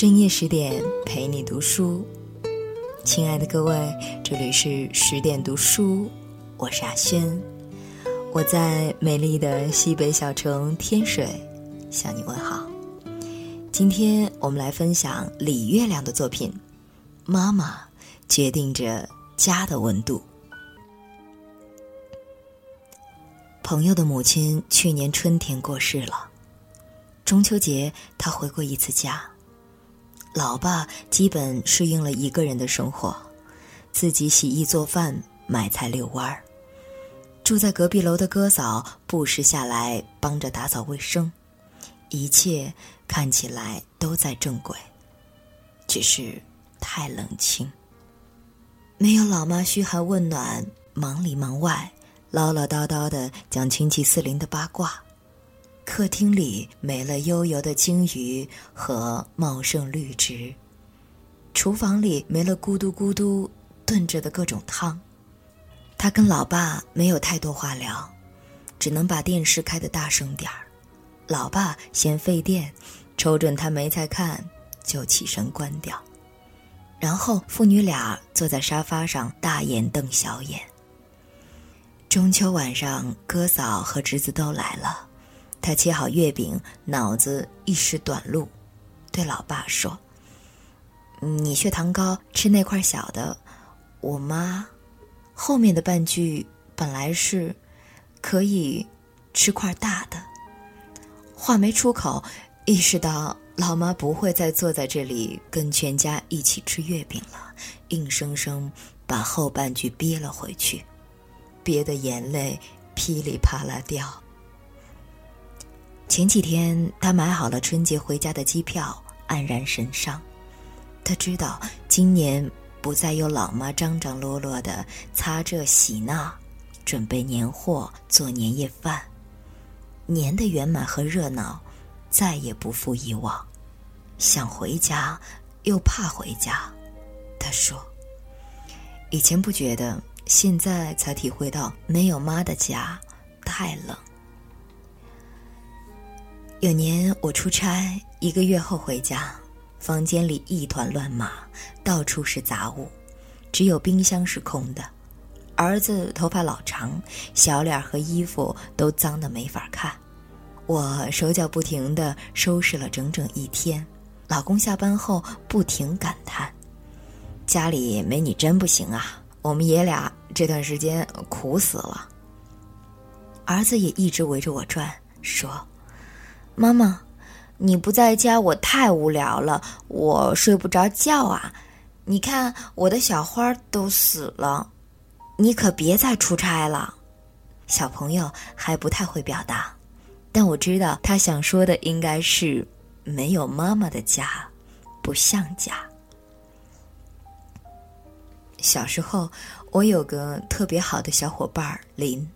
深夜十点陪你读书，亲爱的各位，这里是十点读书，我是阿轩，我在美丽的西北小城天水向你问好。今天我们来分享李月亮的作品《妈妈决定着家的温度》。朋友的母亲去年春天过世了，中秋节他回过一次家。老爸基本适应了一个人的生活，自己洗衣做饭、买菜遛弯儿。住在隔壁楼的哥嫂不时下来帮着打扫卫生，一切看起来都在正轨，只是太冷清。没有老妈嘘寒问暖、忙里忙外、唠唠叨叨的讲亲戚四邻的八卦。客厅里没了悠游的鲸鱼和茂盛绿植，厨房里没了咕嘟咕嘟炖着的各种汤。他跟老爸没有太多话聊，只能把电视开得大声点儿。老爸嫌费电，瞅准他没在看，就起身关掉。然后父女俩坐在沙发上大眼瞪小眼。中秋晚上，哥嫂和侄子都来了。他切好月饼，脑子一时短路，对老爸说：“你血糖高，吃那块小的。”我妈后面的半句本来是可以吃块大的，话没出口，意识到老妈不会再坐在这里跟全家一起吃月饼了，硬生生把后半句憋了回去，憋得眼泪噼里啪啦掉。前几天，他买好了春节回家的机票，黯然神伤。他知道今年不再有老妈张张罗罗的擦这洗那，准备年货做年夜饭，年的圆满和热闹再也不复以往。想回家，又怕回家。他说：“以前不觉得，现在才体会到没有妈的家太冷。”有年我出差，一个月后回家，房间里一团乱麻，到处是杂物，只有冰箱是空的。儿子头发老长，小脸和衣服都脏得没法看。我手脚不停地收拾了整整一天。老公下班后不停感叹：“家里没你真不行啊！我们爷俩这段时间苦死了。”儿子也一直围着我转，说。妈妈，你不在家，我太无聊了，我睡不着觉啊！你看我的小花都死了，你可别再出差了。小朋友还不太会表达，但我知道他想说的应该是没有妈妈的家，不像家。小时候，我有个特别好的小伙伴林，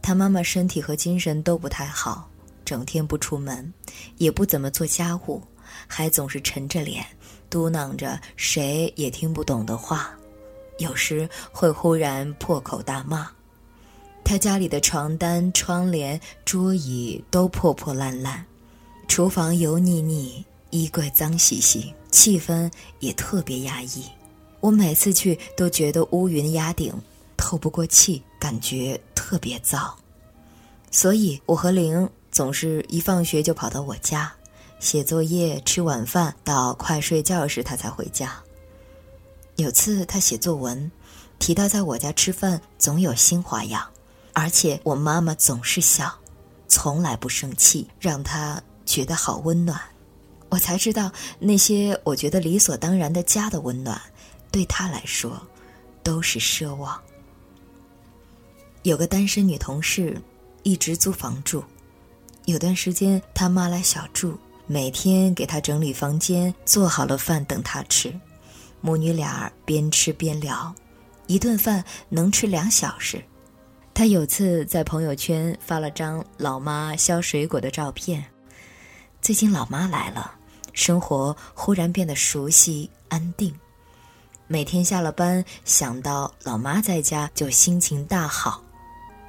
他妈妈身体和精神都不太好。整天不出门，也不怎么做家务，还总是沉着脸，嘟囔着谁也听不懂的话，有时会忽然破口大骂。他家里的床单、窗帘、桌椅都破破烂烂，厨房油腻腻，衣柜脏兮兮，气氛也特别压抑。我每次去都觉得乌云压顶，透不过气，感觉特别糟。所以，我和玲。总是一放学就跑到我家，写作业、吃晚饭，到快睡觉时他才回家。有次他写作文，提到在我家吃饭总有新花样，而且我妈妈总是笑，从来不生气，让他觉得好温暖。我才知道那些我觉得理所当然的家的温暖，对他来说都是奢望。有个单身女同事，一直租房住。有段时间，他妈来小住，每天给他整理房间，做好了饭等他吃。母女俩边吃边聊，一顿饭能吃两小时。他有次在朋友圈发了张老妈削水果的照片。最近老妈来了，生活忽然变得熟悉安定。每天下了班，想到老妈在家，就心情大好。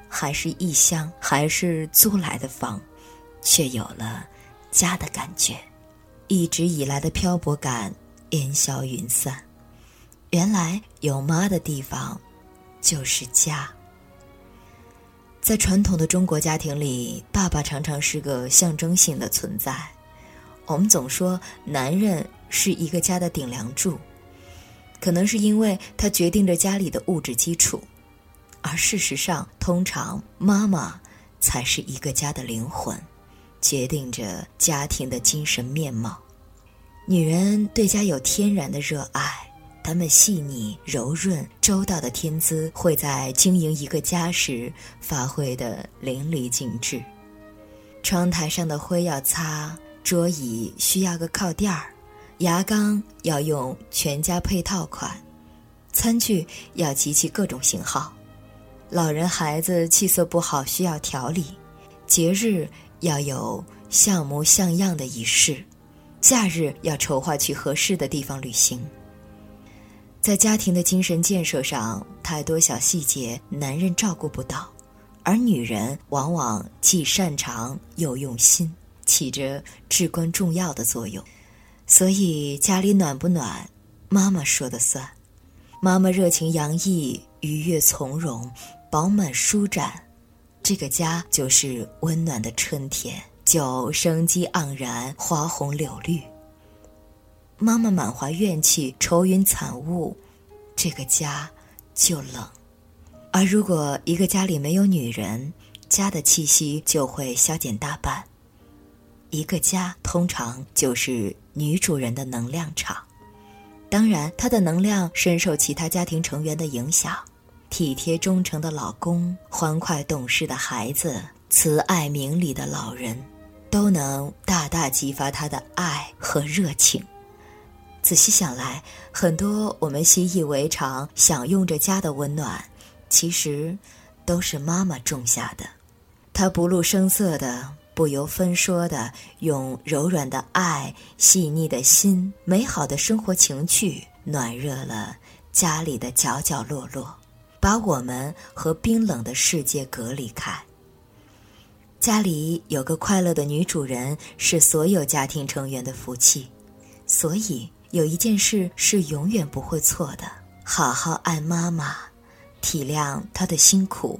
还是异乡，还是租来的房。却有了家的感觉，一直以来的漂泊感烟消云散。原来有妈的地方，就是家。在传统的中国家庭里，爸爸常常是个象征性的存在。我们总说男人是一个家的顶梁柱，可能是因为他决定着家里的物质基础，而事实上，通常妈妈才是一个家的灵魂，决定着家庭的精神面貌。女人对家有天然的热爱。她们细腻、柔润、周到的天资，会在经营一个家时发挥的淋漓尽致。窗台上的灰要擦，桌椅需要个靠垫儿，牙缸要用全家配套款，餐具要集齐各种型号，老人孩子气色不好需要调理，节日要有像模像样的仪式，假日要筹划去合适的地方旅行。在家庭的精神建设上，太多小细节男人照顾不到，而女人往往既擅长又用心，起着至关重要的作用。所以家里暖不暖，妈妈说的算。妈妈热情洋溢、愉悦从容、饱满舒展，这个家就是温暖的春天，就生机盎然、花红柳绿。妈妈满怀怨气、愁云惨雾，这个家就冷；而如果一个家里没有女人，家的气息就会消减大半。一个家通常就是女主人的能量场，当然，她的能量深受其他家庭成员的影响。体贴忠诚的老公、欢快懂事的孩子、慈爱明理的老人，都能大大激发她的爱和热情。仔细想来，很多我们习以为常、享用着家的温暖，其实都是妈妈种下的。她不露声色的、不由分说的，用柔软的爱、细腻的心、美好的生活情趣，暖热了家里的角角落落，把我们和冰冷的世界隔离开。家里有个快乐的女主人，是所有家庭成员的福气，所以。有一件事是永远不会错的：好好爱妈妈，体谅她的辛苦，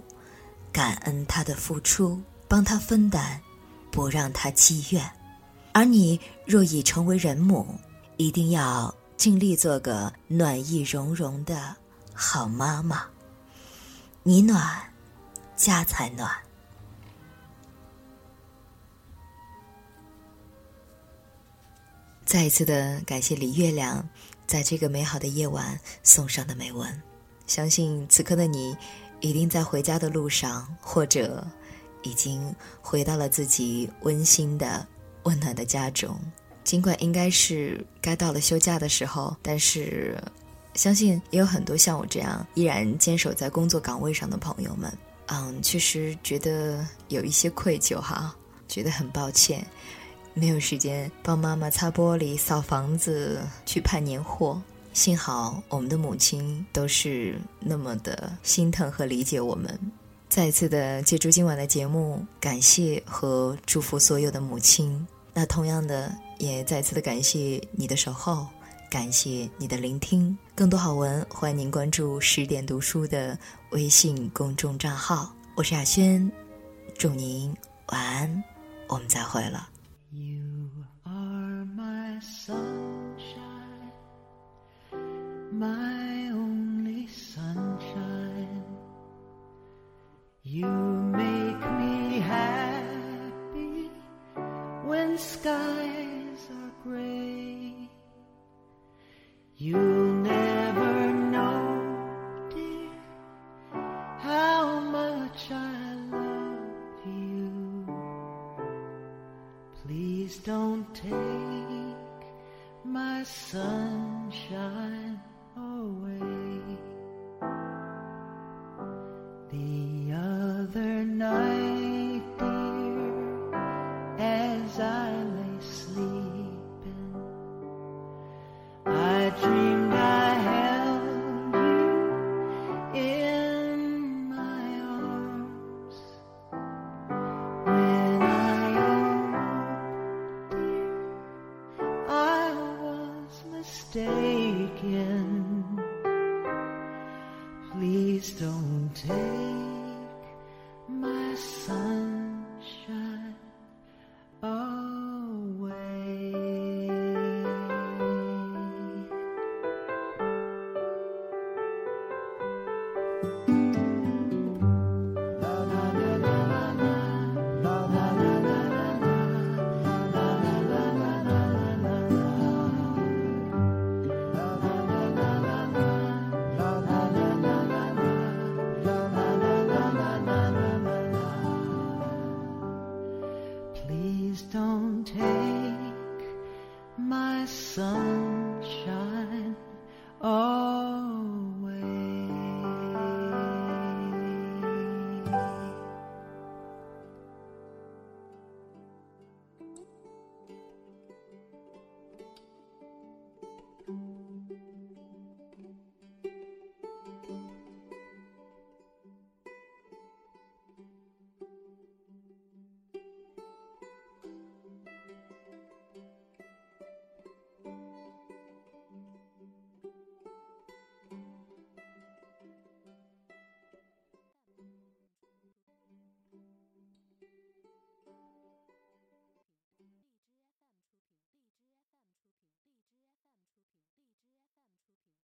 感恩她的付出，帮她分担，不让她积怨。而你若已成为人母，一定要尽力做个暖意融融的好妈妈。你暖，家才暖。再一次的感谢李月亮，在这个美好的夜晚送上的美文。相信此刻的你，一定在回家的路上，或者已经回到了自己温馨的、温暖的家中。尽管应该是该到了休假的时候，但是相信也有很多像我这样依然坚守在工作岗位上的朋友们。嗯，确实觉得有一些愧疚哈，觉得很抱歉。没有时间帮妈妈擦玻璃、扫房子、去盼年货。幸好我们的母亲都是那么的心疼和理解我们。再一次的借助今晚的节目，感谢和祝福所有的母亲。那同样的，也再次的感谢你的守候，感谢你的聆听。更多好文，欢迎您关注十点读书的微信公众账号。我是亚轩，祝您晚安，我们再会了。take my son. Please don't take my sunshine